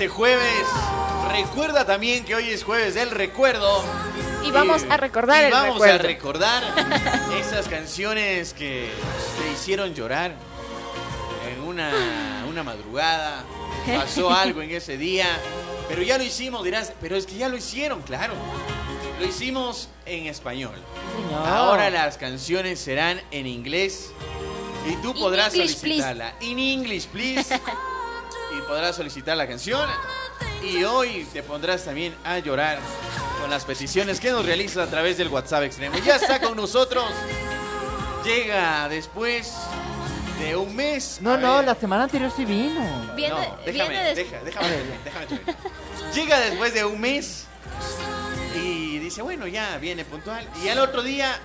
este jueves. Recuerda también que hoy es jueves del recuerdo. Y vamos a recordar y el vamos recuerdo. a recordar esas canciones que te hicieron llorar en una, una madrugada. Pasó algo en ese día. Pero ya lo hicimos, dirás, pero es que ya lo hicieron, claro. Lo hicimos en español. No. Ahora las canciones serán en inglés y tú In podrás English, solicitarla. In English, please. podrás solicitar la canción. Y hoy te pondrás también a llorar con las peticiones que nos realizas a través del WhatsApp Extremo. Ya está con nosotros. Llega después de un mes. No, A no, ver. la semana anterior sí vino. Viene, No, déjame, viene deja- déjame, déjame. Llega después de un mes y dice, bueno, ya viene puntual. Y al otro día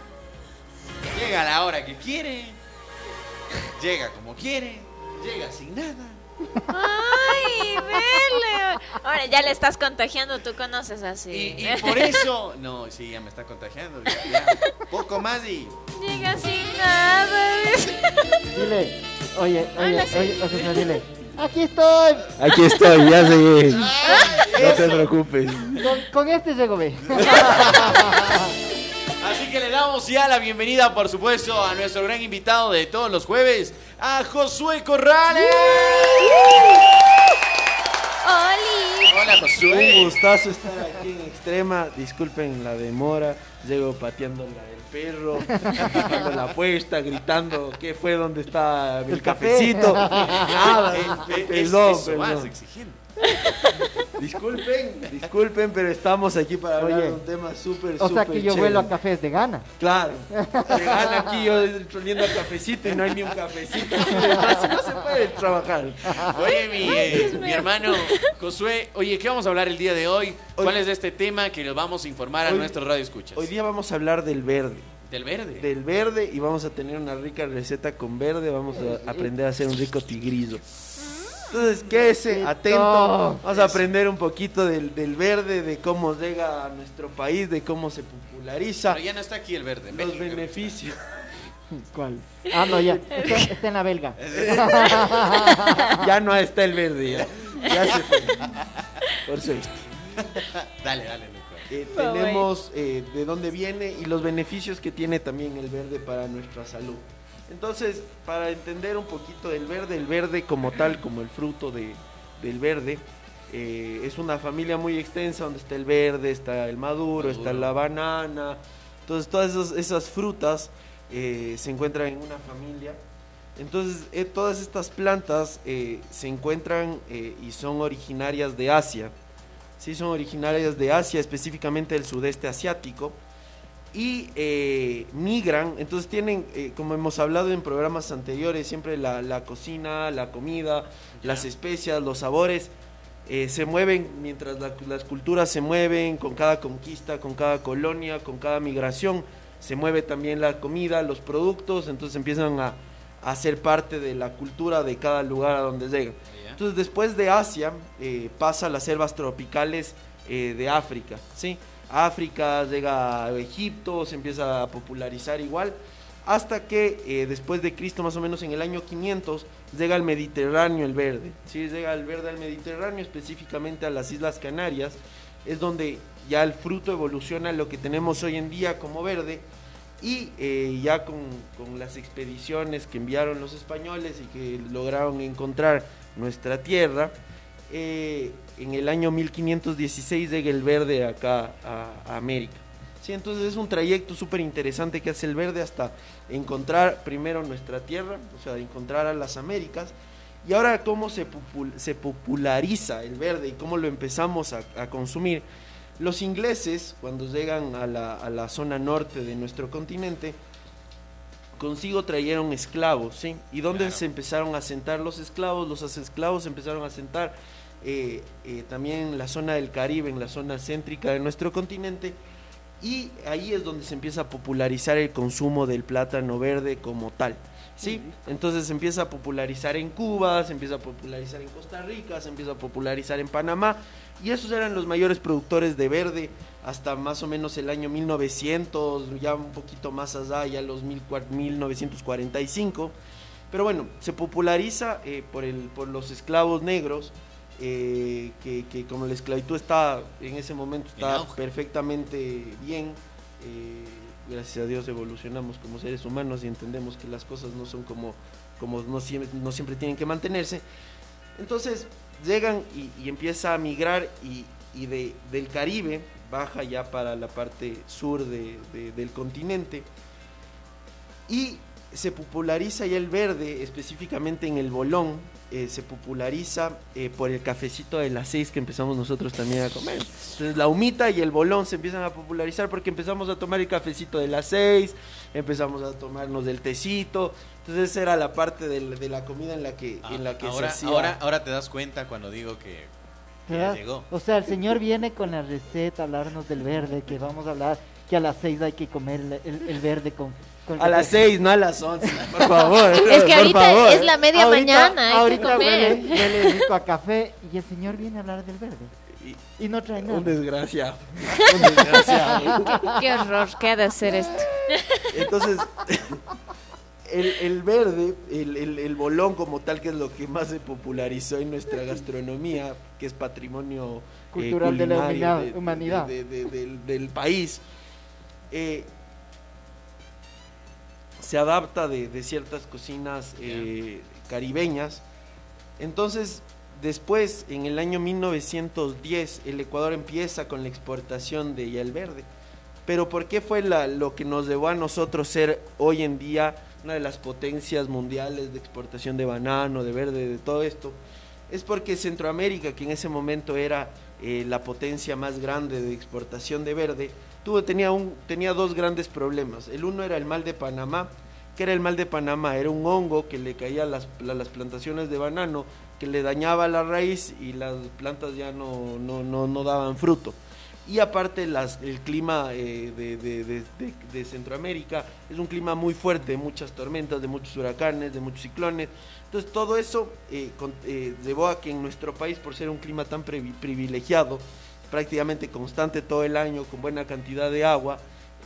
llega a la hora que quiere, llega como quiere, llega sin nada. Ay, vele. Ahora ya le estás contagiando, tú conoces así. Y, y por eso, no, sí, ya me está contagiando. ya- ya. poco más y Llega sin nada. Dile, oye, oye, Hola, sí. oye, dile. Aquí estoy. Aquí estoy, ya llegué. No te preocupes. Con, con este llego, ve. Así que le damos ya la bienvenida, por supuesto, a nuestro gran invitado de todos los jueves, a Josué Corrales. Oli. Hola, Un Josué. gustazo estar aquí en Extrema. Disculpen la demora. Llego pateando la del perro, empujando la puesta, gritando qué fue, dónde está el, El café. cafecito. Nada, eh, es- perdón, eso más perdón. exigente. Disculpen, disculpen, pero estamos aquí para hablar Oye, de un tema súper, O sea súper que yo chévere. vuelo a cafés de gana. Claro. Llegan aquí yo oliendo a cafecito y no hay ni un cafecito. así de no se puede trabajar. Oye, mi, eh, mi hermano Josué, oye, ¿qué vamos a hablar el día de hoy? ¿Cuál Hoy- es de este tema que les vamos a informar a Hoy- nuestros radioescuchas? Hoy día vamos a hablar del verde. Del verde. Del verde y vamos a tener una rica receta con verde. Vamos a aprender a hacer un rico tigrillo. Entonces, quédese Rico. atento. Vamos a aprender un poquito del, del verde, de cómo llega a nuestro país, de cómo se populariza, Pero ya no está aquí el verde. los beneficios. ¿Cuál? Ah, no, ya. Está, está en la belga. Ya no está el verde, ya. Ya se fue. Por suerte. Dale, dale. Eh, tenemos eh, de dónde viene y los beneficios que tiene también el verde para nuestra salud. Entonces, para entender un poquito del verde, el verde como tal, como el fruto de, del verde, eh, es una familia muy extensa donde está el verde, está el maduro, está la banana. Entonces, todas esas, esas frutas eh, se encuentran en una familia. Entonces, eh, todas estas plantas se encuentran y son originarias de Asia. Sí, son originarias de Asia, específicamente del sudeste asiático. Y eh, migran, entonces tienen, eh, como hemos hablado en programas anteriores, siempre la, la cocina, la comida, las especias, los sabores, eh, se mueven mientras la- las culturas se mueven con cada conquista, con cada colonia, con cada migración. Se mueve también la comida, los productos, entonces empiezan a, a ser parte de la cultura de cada lugar a donde llegan. Entonces después de Asia eh, pasa a las selvas tropicales de África, ¿sí? África llega a Egipto, se empieza a popularizar igual, hasta que eh, después de Cristo, más o menos en el año 500, llega al Mediterráneo el verde, ¿sí? Llega el verde al Mediterráneo, específicamente a las Islas Canarias, es donde ya el fruto evoluciona lo que tenemos hoy en día como verde, y eh, ya con, con las expediciones que enviaron los españoles y que lograron encontrar nuestra tierra, eh, en el año 1516 llega el verde acá a, a América. Sí, entonces es un trayecto súper interesante que hace el verde hasta encontrar primero nuestra tierra, o sea, encontrar a las Américas. Y ahora cómo se, popul- se populariza el verde y cómo lo empezamos a, a consumir. Los ingleses, cuando llegan a la, a la zona norte de nuestro continente, consigo trajeron esclavos, ¿sí? ¿Y dónde Claro. se empezaron a sentar los esclavos? Los esclavos empezaron a sentar eh, eh, también en la zona del Caribe, en la zona céntrica de nuestro continente, y ahí es donde se empieza a popularizar el consumo del plátano verde como tal. ¿sí? Entonces se empieza a popularizar en Cuba, se empieza a popularizar en Costa Rica, se empieza a popularizar en Panamá, y esos eran los mayores productores de verde hasta más o menos el año 1900, ya un poquito más allá, ya los mil cua- 1945. Pero bueno, se populariza eh, por, el, por los esclavos negros eh, que, que como la esclavitud está en ese momento En está perfectamente bien, eh, gracias a Dios evolucionamos como seres humanos y entendemos que las cosas no son como, como no, siempre, no siempre tienen que mantenerse. Entonces llegan y, y empieza a migrar y, y de, del Caribe baja ya para la parte sur de- de- del continente y se populariza ya el verde, específicamente en el bolón, eh, se populariza eh, por el cafecito de las seis que empezamos nosotros también a comer. Entonces la humita y el bolón se empiezan a popularizar porque empezamos a tomar el cafecito de las seis, empezamos a tomarnos del tecito. Entonces esa era la parte del- de, la comida en la que, en la que Ah, ahora, se hacía. ahora, ahora te das cuenta cuando digo que, llegó. O sea, el señor viene con la receta, a hablarnos del verde, que vamos a hablar, que a las seis hay que comer el, el- el verde con... A las seis, no a las once, por favor. Es que ahorita favor. es la media Ahorita- mañana, hay que ahorita comer. Huele, huele rico a café y el señor viene a hablar del verde. Y- Y no trae nada. Un desgraciado. Un desgraciado. Qué horror, ¿qué ha de hacer esto? Entonces, el, el verde, el, el- el bolón como tal, que es lo que más se popularizó en nuestra gastronomía, que es patrimonio eh, Cultural de la humanidad- de- de- humanidad. de- de- del, del país, eh, se adapta de, de ciertas cocinas eh, caribeñas. Entonces, después, en el año 1910, el Ecuador empieza con la exportación de ya el verde. Pero ¿por qué fue la- lo que nos llevó a nosotros ser hoy en día una de las potencias mundiales de exportación de banano, de verde, de todo esto? Es porque Centroamérica, que en ese momento era eh, la potencia más grande de exportación de verde, tuvo, tenía, un, tenía dos grandes problemas. El uno era el mal de Panamá, que era el mal de Panamá, era un hongo que le caía a las, a las plantaciones de banano, que le dañaba la raíz y las plantas ya no, no, no, no daban fruto. Y aparte las, el clima eh, de, de- de- de- Centroamérica es un clima muy fuerte, de muchas tormentas, de muchos huracanes, de muchos ciclones. Entonces todo eso eh, eh, llevó a que en nuestro país, por ser un clima tan privi- privilegiado, prácticamente constante todo el año, con buena cantidad de agua,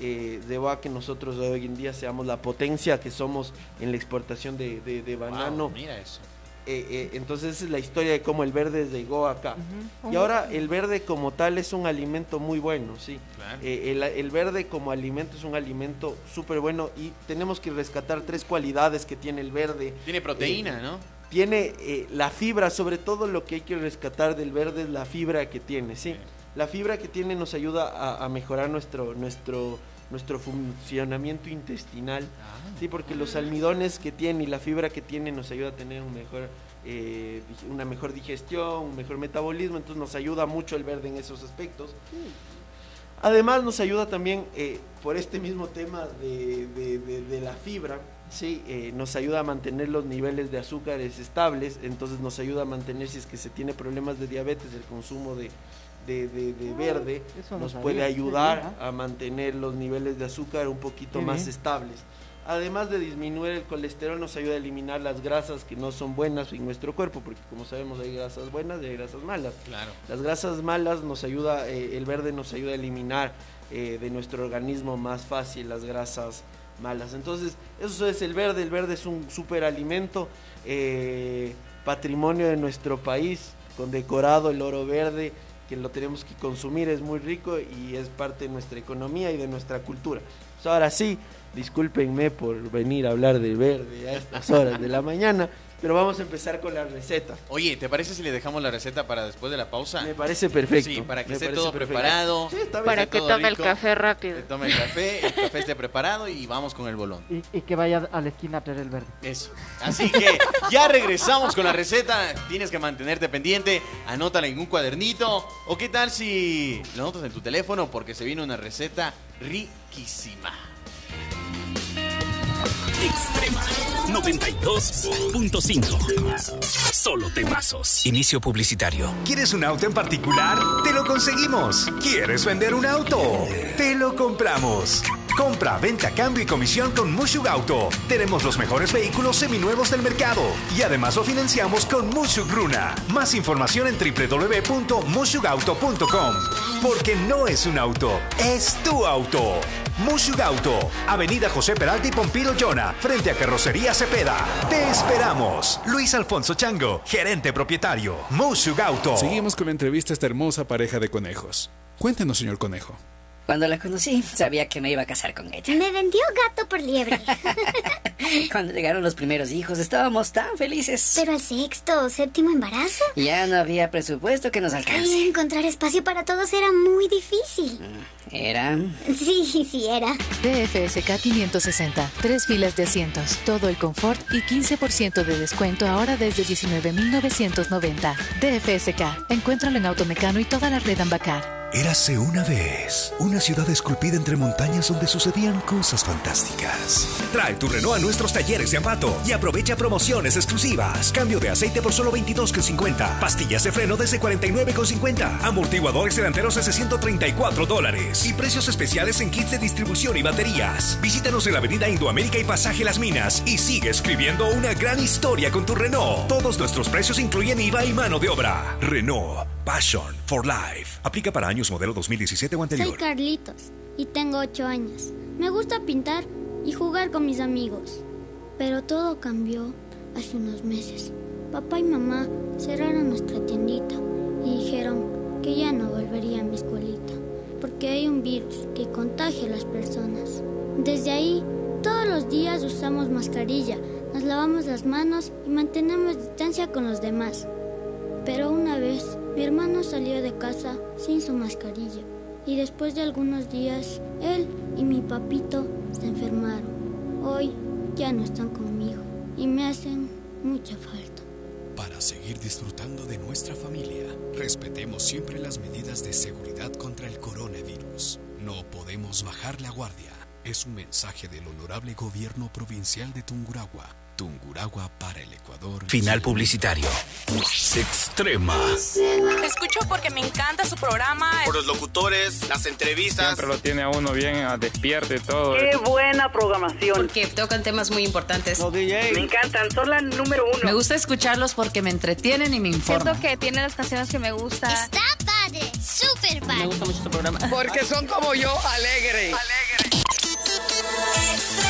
eh, a que nosotros hoy en día seamos la potencia que somos en la exportación de, de- de banano. Wow, mira eso. Eh, eh, entonces esa es la historia de cómo el verde llegó acá. Y ahora el verde como tal es un alimento muy bueno, sí. Claro. Eh, el, el verde como alimento es un alimento súper bueno y tenemos que rescatar tres cualidades que tiene el verde. Tiene proteína, ¿no? Tiene eh, la fibra, sobre todo lo que hay que rescatar del verde es la fibra que tiene, sí. La fibra que tiene nos ayuda a, a mejorar nuestro, nuestro, nuestro funcionamiento intestinal. Ah. Sí, porque los almidones que tiene y la fibra que tiene nos ayuda a tener un mejor, eh, una mejor digestión, un mejor metabolismo, entonces nos ayuda mucho el verde en esos aspectos. Además nos ayuda también eh, por este mismo tema de, de- de- de la fibra, sí, eh, nos ayuda a mantener los niveles de azúcares estables, entonces nos ayuda a mantener si es que se tiene problemas de diabetes, el consumo de, de- de- de verde eso no nos sabía, puede ayudar ¿ah? a mantener los niveles de azúcar un poquito Qué más bien. estables. Además de disminuir el colesterol, nos ayuda a eliminar las grasas que no son buenas en nuestro cuerpo, porque como sabemos hay grasas buenas y hay grasas malas. Claro. Las grasas malas nos ayuda, eh, el verde nos ayuda a eliminar eh, de nuestro organismo más fácil las grasas malas. Entonces, eso es el verde. El verde es un superalimento, eh, patrimonio de nuestro país, condecorado el oro verde, que lo tenemos que consumir, es muy rico y es parte de nuestra economía y de nuestra cultura. Ahora sí, discúlpenme por venir a hablar del verde a estas horas de la mañana, pero vamos a empezar con la receta. Oye, ¿te parece si le dejamos la receta para después de la pausa? Me parece perfecto. Sí, para que me esté todo perfecto. preparado. Sí, está bien. Para que tome el café rápido. Que tome el café, el café esté preparado y vamos con el bolón. Y, y que vaya a la esquina a traer el verde. Eso. Así que ya regresamos con la receta. Tienes que mantenerte pendiente. Anótala en un cuadernito. O qué tal si lo anotas en tu teléfono porque se viene una receta riquísima. Extrema 92.5. Solo temazos. Inicio publicitario. ¿Quieres un auto en particular? Te lo conseguimos. ¿Quieres vender un auto? Te lo compramos. Compra, venta, cambio y comisión con Mushug Auto. Tenemos los mejores vehículos seminuevos del mercado y además lo financiamos con Mushug Runa. Más información en www.mushugauto.com. Porque no es un auto, es tu auto. Mushug Auto, Avenida José Peralta y Pompiro Yona, frente a Carrocería Cepeda. Te esperamos. Luis Alfonso Chango, gerente propietario. Mushug Auto. Seguimos con la entrevista a esta hermosa pareja de conejos. Cuéntenos, señor conejo. Cuando la conocí, sabía que me iba a casar con ella. Me vendió gato por liebre. Cuando llegaron los primeros hijos, estábamos tan felices. Pero al sexto o séptimo embarazo. Ya no había presupuesto que nos alcance. Y encontrar espacio para todos era muy difícil. Era. Sí, sí, era. DFSK 560. Tres filas de asientos, todo el confort y 15% de descuento ahora desde 19,990. DFSK. Encuéntralo en Automecano y toda la red Ambacar. Érase una vez una ciudad esculpida entre montañas donde sucedían cosas fantásticas. Trae tu Renault a nuestros talleres de Ambato y aprovecha promociones exclusivas. Cambio de aceite por solo 22,50. Pastillas de freno desde 49,50. Amortiguadores delanteros de 134 dólares. Y precios especiales en kits de distribución y baterías. Visítanos en la avenida Indoamérica y Pasaje Las Minas y sigue escribiendo una gran historia con tu Renault. Todos nuestros precios incluyen IVA y mano de obra. Renault. Passion for Life. Aplica para años modelo 2017 o anterior. Soy Carlitos y tengo 8 años. Me gusta pintar y jugar con mis amigos. Pero todo cambió hace unos meses. Papá y mamá cerraron nuestra tiendita y dijeron que ya no volvería a mi escuelita porque hay un virus que contagia a las personas. Desde ahí, todos los días usamos mascarilla, nos lavamos las manos y mantenemos distancia con los demás. Pero una vez, mi hermano salió de casa sin su mascarilla y después de algunos días, él y mi papito se enfermaron. Hoy ya no están conmigo y me hacen mucha falta. Para seguir disfrutando de nuestra familia, respetemos siempre las medidas de seguridad contra el coronavirus. No podemos bajar la guardia. Es un mensaje del honorable gobierno provincial de Tunguragua. Tunguragua para el Ecuador. Final publicitario. Extrema. Escucho porque me encanta su programa. Por los locutores, las entrevistas. Siempre lo tiene a uno bien a despierto y todo. Qué buena programación. Porque tocan temas muy importantes. Los DJs. Me encantan, son la número uno. Me gusta escucharlos porque me entretienen y me informan. Siento que tiene las canciones que me gustan. Está padre, súper padre. Me gusta mucho tu programa. Porque son como yo, alegre. Alegre. Extrema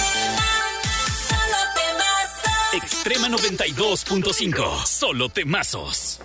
92.5. Solo temazos.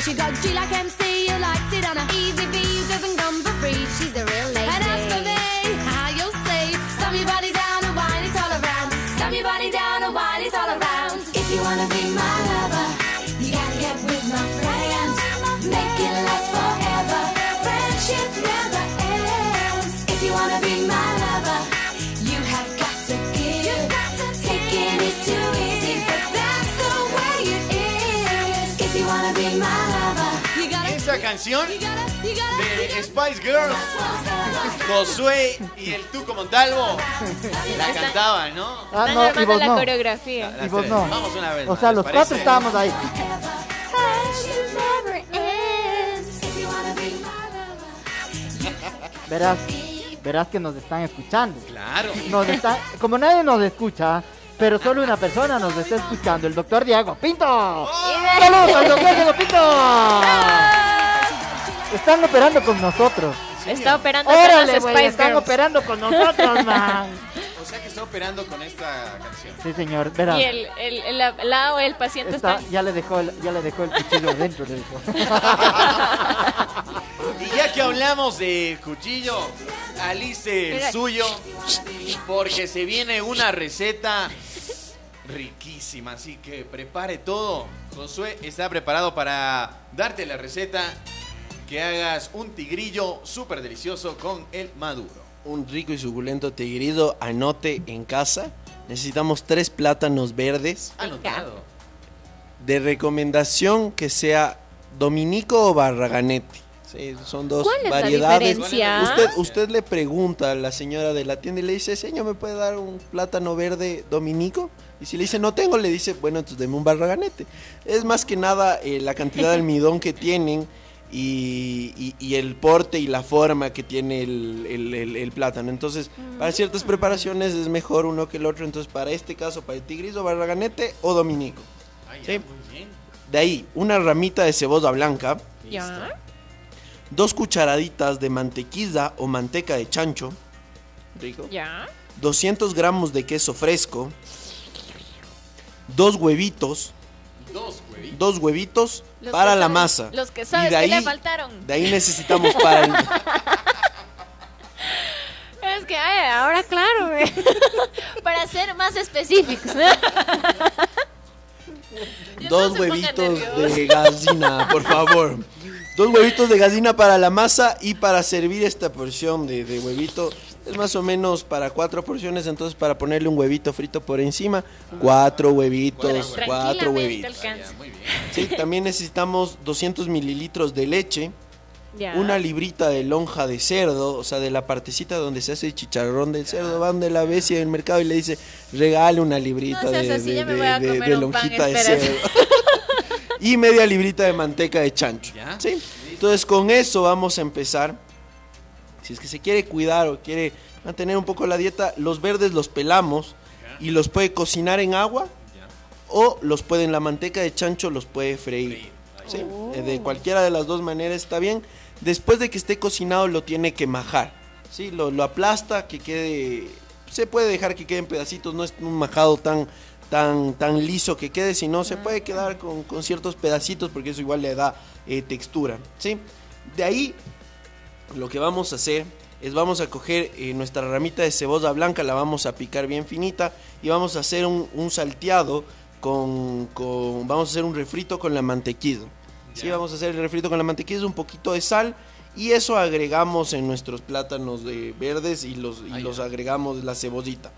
She got G like canción de Spice Girls. Josué y el Tuco Montalvo la cantaban, ¿no? Ah, no, y vos la no. coreografía. Y vos no. Vamos una vez O sea, ¿les los parece? cuatro estábamos ahí. Verás, verás que nos están escuchando. Claro. Nos están, como nadie nos escucha, pero solo una persona nos está escuchando, el doctor Diego Pinto. ¡Saludos al doctor Diego Pinto! Están operando con nosotros. Está operando con Órale, las güey, Spice están Girls. operando con nosotros, man. O sea que está operando con esta canción. Sí, señor, verás. Y el, el, el, el lado del paciente Está- está... ya le dejó el, ya le dejó el cuchillo adentro, le dijo. Y ya que hablamos de cuchillo, alice el Mira. suyo, porque se viene una receta riquísima, así que prepare todo. Josué está preparado para darte la receta que hagas un tigrillo súper delicioso con el maduro. Un rico y suculento tigrido, anote en casa. Necesitamos tres plátanos verdes. Anotado. De recomendación que sea dominico o barraganete. Sí, son dos ¿Cuál es la variedades. diferencia? Usted, usted le pregunta a la señora de la tienda y le dice, señor, ¿me puede dar un plátano verde dominico? Y si le dice, no tengo, le dice, bueno, entonces deme un barraganete. Es más que nada eh, la cantidad de almidón que tienen y, y- y el porte y la forma que tiene el, el- el- el plátano. Entonces, para ciertas preparaciones es mejor uno que el otro. Entonces, para este caso, para el tigrizo, barraganete o dominico. Sí. De ahí, una ramita de cebolla blanca, Ya. dos cucharaditas de mantequilla o manteca de chancho, rico, Ya. 200 gramos de queso fresco, dos huevitos, Dos huevitos. Dos huevitos Los para la saben- masa. Los que Y sabes de que le ahí- faltaron. De ahí necesitamos para el, Es que ay, ahora claro, güey. para ser más específicos. dos huevitos de gallina, por favor. Dos huevitos de gallina para la masa y para servir esta porción de, de huevito. Es más o menos para cuatro porciones, entonces para ponerle un huevito frito por encima, cuatro huevitos, cuatro huevitos. alcanza. Sí, también necesitamos 200 mililitros de leche, Ya. una librita de lonja de cerdo, o sea, de la partecita donde se hace el chicharrón del cerdo, van de la bestia en el mercado y le dice, regale una librita No de, así, de- pan, lonjita de cerdo. y media librita de manteca de chancho. ¿sí? Entonces con eso vamos a empezar. Si es que se quiere cuidar o quiere mantener un poco la dieta, los verdes los pelamos y los puede cocinar en agua o los puede en la manteca de chancho los puede freír. ¿sí? Eh, De cualquiera de las dos maneras está bien. Después de que esté cocinado lo tiene que majar. ¿sí? Lo, lo aplasta que quede... Se puede dejar que quede en pedacitos, no es un majado tan, tan, tan liso que quede, sino se puede quedar con, con ciertos pedacitos porque eso igual le da eh, textura. ¿sí? De ahí lo que vamos a hacer es vamos a coger eh, nuestra ramita de cebolla blanca, la vamos a picar bien finita y vamos a hacer un, un salteado con, con- Vamos a hacer un refrito con la mantequilla. Sí, vamos a hacer el refrito con la mantequilla, un poquito de sal y eso agregamos en nuestros plátanos de verdes y los, y los agregamos la cebollita.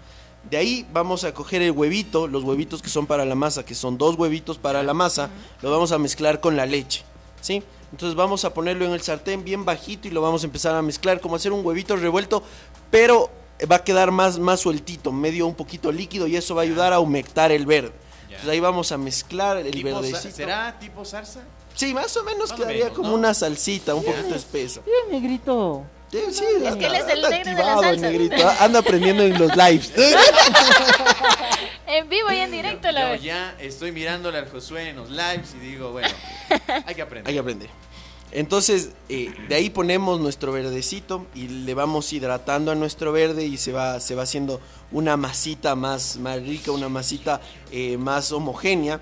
De ahí vamos a coger el huevito, los huevitos que son para la masa, que son dos huevitos para la masa, lo vamos a mezclar con la leche, ¿sí? Entonces vamos a ponerlo en el sartén bien bajito y lo vamos a empezar a mezclar como hacer un huevito revuelto, pero va a quedar más, más sueltito, medio un poquito líquido y eso va a ayudar a humectar el verde. Entonces ahí vamos a mezclar el verdecito. ¿Será tipo salsa? Sí, más o menos Más quedaría menos, como ¿no? una salsita, un poquito espesa. Bien, negrito. Sí, sí, Es que él es el negro de la activado, salsa. negrito. Anda aprendiendo en los lives. en vivo y en directo la Yo ya estoy mirándole al Josué en los lives y digo, bueno, hay que aprender. Hay que aprender. Entonces, eh, de ahí ponemos nuestro verdecito y le vamos hidratando a nuestro verde y se va, se va haciendo una masita más, más rica, una masita eh, más homogénea.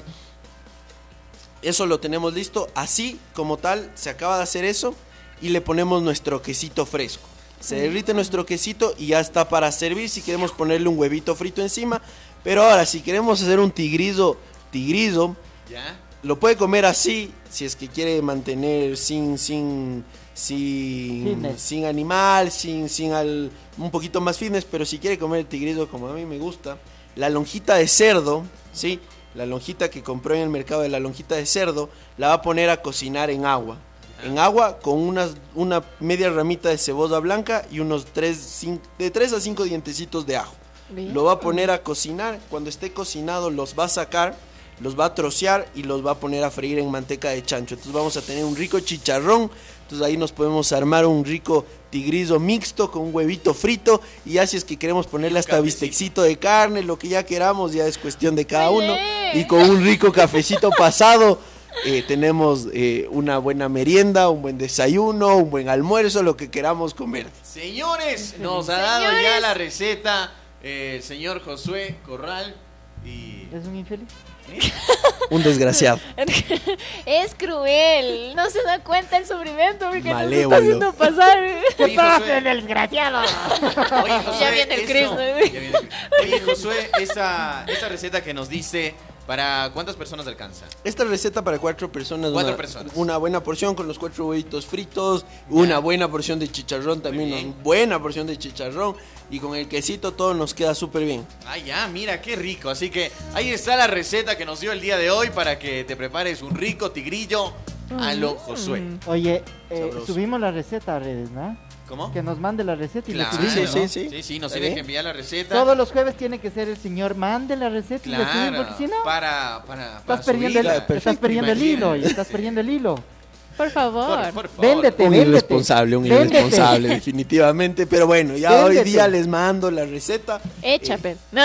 Eso lo tenemos listo. Así como tal, se acaba de hacer eso y le ponemos nuestro quesito fresco. Se derrite nuestro quesito y ya está para servir si queremos ponerle un huevito frito encima. Pero ahora, si queremos hacer un tigrizo, tigrizo, ¿Ya? lo puede comer así, si es que quiere mantener sin, sin, sin, Fitness. sin animal, sin, sin al, un poquito más fitness, pero si quiere comer el tigrizo como a mí me gusta, la lonjita de cerdo, ¿sí? La lonjita que compró en el mercado de la lonjita de cerdo, la va a poner a cocinar en agua. en agua con unas, una media ramita de cebolla blanca y unos tres, cin- de 3 a 5 dientecitos de ajo. Bien. Lo va a poner a cocinar. Cuando esté cocinado los va a sacar, los va a trocear y los va a poner a freír en manteca de chancho. Entonces vamos a tener un rico chicharrón. Entonces ahí nos podemos armar un rico tigrizo mixto con un huevito frito. Y ya si es que queremos ponerle hasta bistecito de carne, lo que ya queramos, ya es cuestión de cada uno. Y con un rico cafecito pasado. eh, tenemos eh, una buena merienda, un buen desayuno, un buen almuerzo, lo que queramos comer. Señores, nos ha dado ya la receta eh, el señor Josué Corral y... ¿Es un infeliz? Un desgraciado. Es cruel, no se da cuenta el sufrimiento porque nos está haciendo pasar. ¿Qué Oye, pasa, desgraciado? Oye, Josué, Ya viene el Chris. Oye, Josué, esa, esa receta que nos dice, ¿para cuántas personas alcanza? Esta receta para cuatro personas. Cuatro una, personas. Una buena porción con los cuatro huevitos fritos. Una buena porción de chicharrón también. Una buena porción de chicharrón. Y con el quesito todo nos queda súper bien. Ah, ya, mira, qué rico. Así que ahí está la receta que nos dio el día de hoy para que te prepares un rico tigrillo a lo Josué. Oye, eh, subimos la receta a redes, ¿no? ¿Cómo? Que nos mande la receta y le Claro. subimos, ¿no? Sí, sí, nos ¿Está tiene bien? que enviar la receta. Todos los jueves tiene que ser el señor mande la receta y le subimos, Claro, porque si no, para, para, para estás perdiendo, el, estás perdiendo el hilo y estás perdiendo el hilo. Por favor. Por, por favor. Véndete, Un véndete. irresponsable, un Véndete. irresponsable, definitivamente. Pero bueno, ya hoy Véndete. día les mando la receta Echa, Eh. No,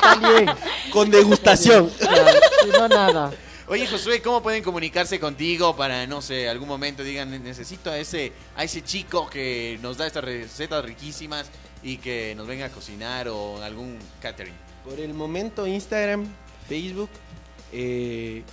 También. con degustación. Claro, si no, nada. Oye, Josué, ¿cómo pueden comunicarse contigo para, no sé, algún momento digan, necesito a ese, a ese chico que nos da estas recetas riquísimas y que nos venga a cocinar o algún catering? Por el momento, Instagram, Facebook. eh,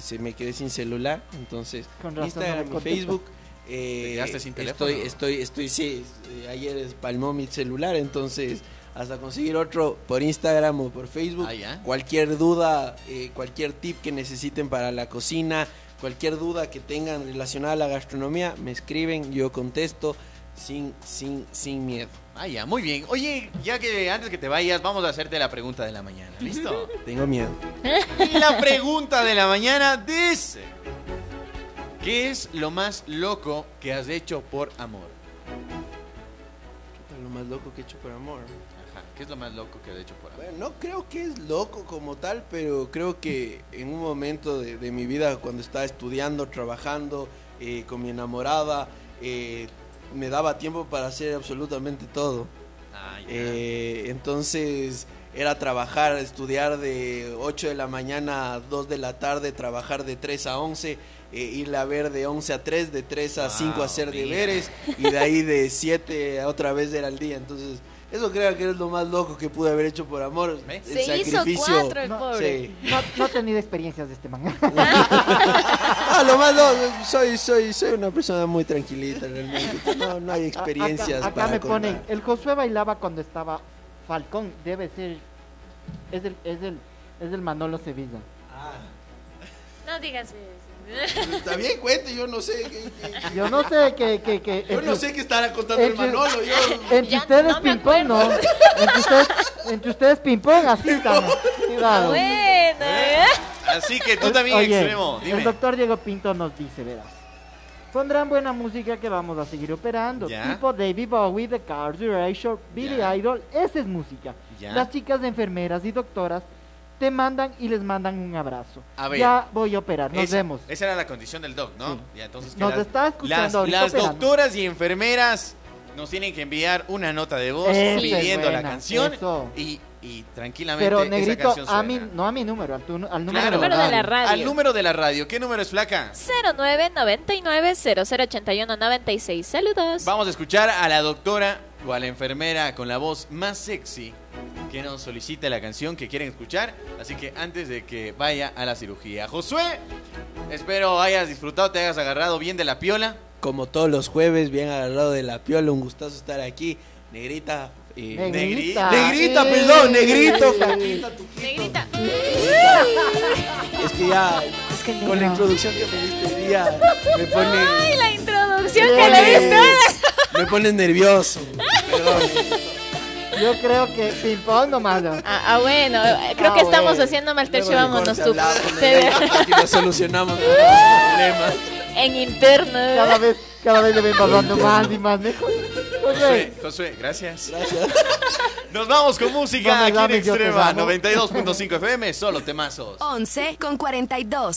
se me quedé sin celular, entonces Con razón Instagram. Facebook. ¿Te eh, quedaste sin teléfono? estoy, estoy, estoy, sí. eh, Ayer espalmó mi celular, entonces hasta conseguir otro por Instagram o por Facebook. Ah, ya. Cualquier duda, eh, cualquier tip que necesiten para la cocina, cualquier duda que tengan relacionada a la gastronomía, me escriben, yo contesto sin, sin, sin miedo. Ah, ya, muy bien. Oye, ya que antes que te vayas, vamos a hacerte la pregunta de la mañana. ¿Listo? Tengo miedo. Y la pregunta de la mañana dice: ¿Qué es lo más loco que has hecho por amor? Chuta, Lo más loco que he hecho por amor. ¿Qué es lo más loco que has hecho por amor? Bueno, no creo que es loco como tal, pero creo que en un momento de, de mi vida, cuando estaba estudiando, trabajando eh, con mi enamorada, eh, me daba tiempo para hacer absolutamente todo. Ah, ya. Eh, entonces era trabajar, estudiar de 8 de la mañana a 2 de la tarde, trabajar de 3 a 11, eh, ir a ver de 11 a 3, de 3 a 5 a Wow, hacer mira. deberes y de ahí de 7 a otra vez era al día. Entonces, eso creo que es lo más loco que pude haber hecho por amor. El Se hizo sacrificio. cuatro el No, pobre. Sí. No, no he tenido experiencias de este manga. Ah, lo más loco, soy, soy, soy una persona muy tranquilita realmente. No, no hay experiencias Acá, acá para me ponen, contar. el Josué bailaba cuando estaba Falcón, debe ser, es el, es el, es el Manolo Sevilla. No digas. Está bien, cuente, yo no sé. qué- qué- Yo no sé que, que, que Yo no entre- sé qué estará contando el entre- Manolo. Yo... Entre ustedes no me ping pong, ¿no? Entre ustedes, entre ustedes ping pong, así están. Cuidado. Bueno, ¿eh? Así que tú El- también, oye, extremo. El Dime. doctor Diego Pinto nos dice, verás. Pondrán buena música que vamos a seguir operando. Ya. Tipo David Bowie, The Cars, Erasure, Billy Ya. Idol. Esa es música. Ya. Las chicas de enfermeras y doctoras te mandan y les mandan un abrazo. A ver. ya voy a operar. Nos esa, vemos. Esa era la condición del doc, ¿no? Sí. Ya, entonces, Nos está escuchando las, ahorita las doctoras y enfermeras nos tienen que enviar una nota de voz Esa pidiendo la canción eso. y, y tranquilamente Pero esa negrito, canción a mí, suena. no a mi número, al, tu- al número, Claro. de la Número de la radio. Al número de la radio. ¿Qué número es flaca? 0999 0081 96. Saludos. Vamos a escuchar a la doctora o a la enfermera con la voz más sexy que nos solicita la canción que quieren escuchar. Así que antes de que vaya a la cirugía. Josué, espero hayas disfrutado, te hayas agarrado bien de la piola. Como todos los jueves, bien agarrado de la piola, un gustazo estar aquí. Negrita. eh, Negrita. Negrita, Eh. perdón, negrito, flaquita, tu- Negrita. Es que ya, Es que el con la introducción que me diste día, me pone. Ay, la introducción me que le diste. Me pones nervioso. Perdón. Yo creo que ping pong nomás. ¿no? Ah, ah, bueno, creo Ah, que estamos bueno. haciendo mal tercio, vámonos tú. Aquí lo solucionamos los problemas. En interno. Cada vez, cada vez le ven pasando más y más lejos. Josué, Josué, gracias. Gracias. Nos vamos con música No aquí en Extrema amo. 92.5 FM, solo temazos. 11 con 42.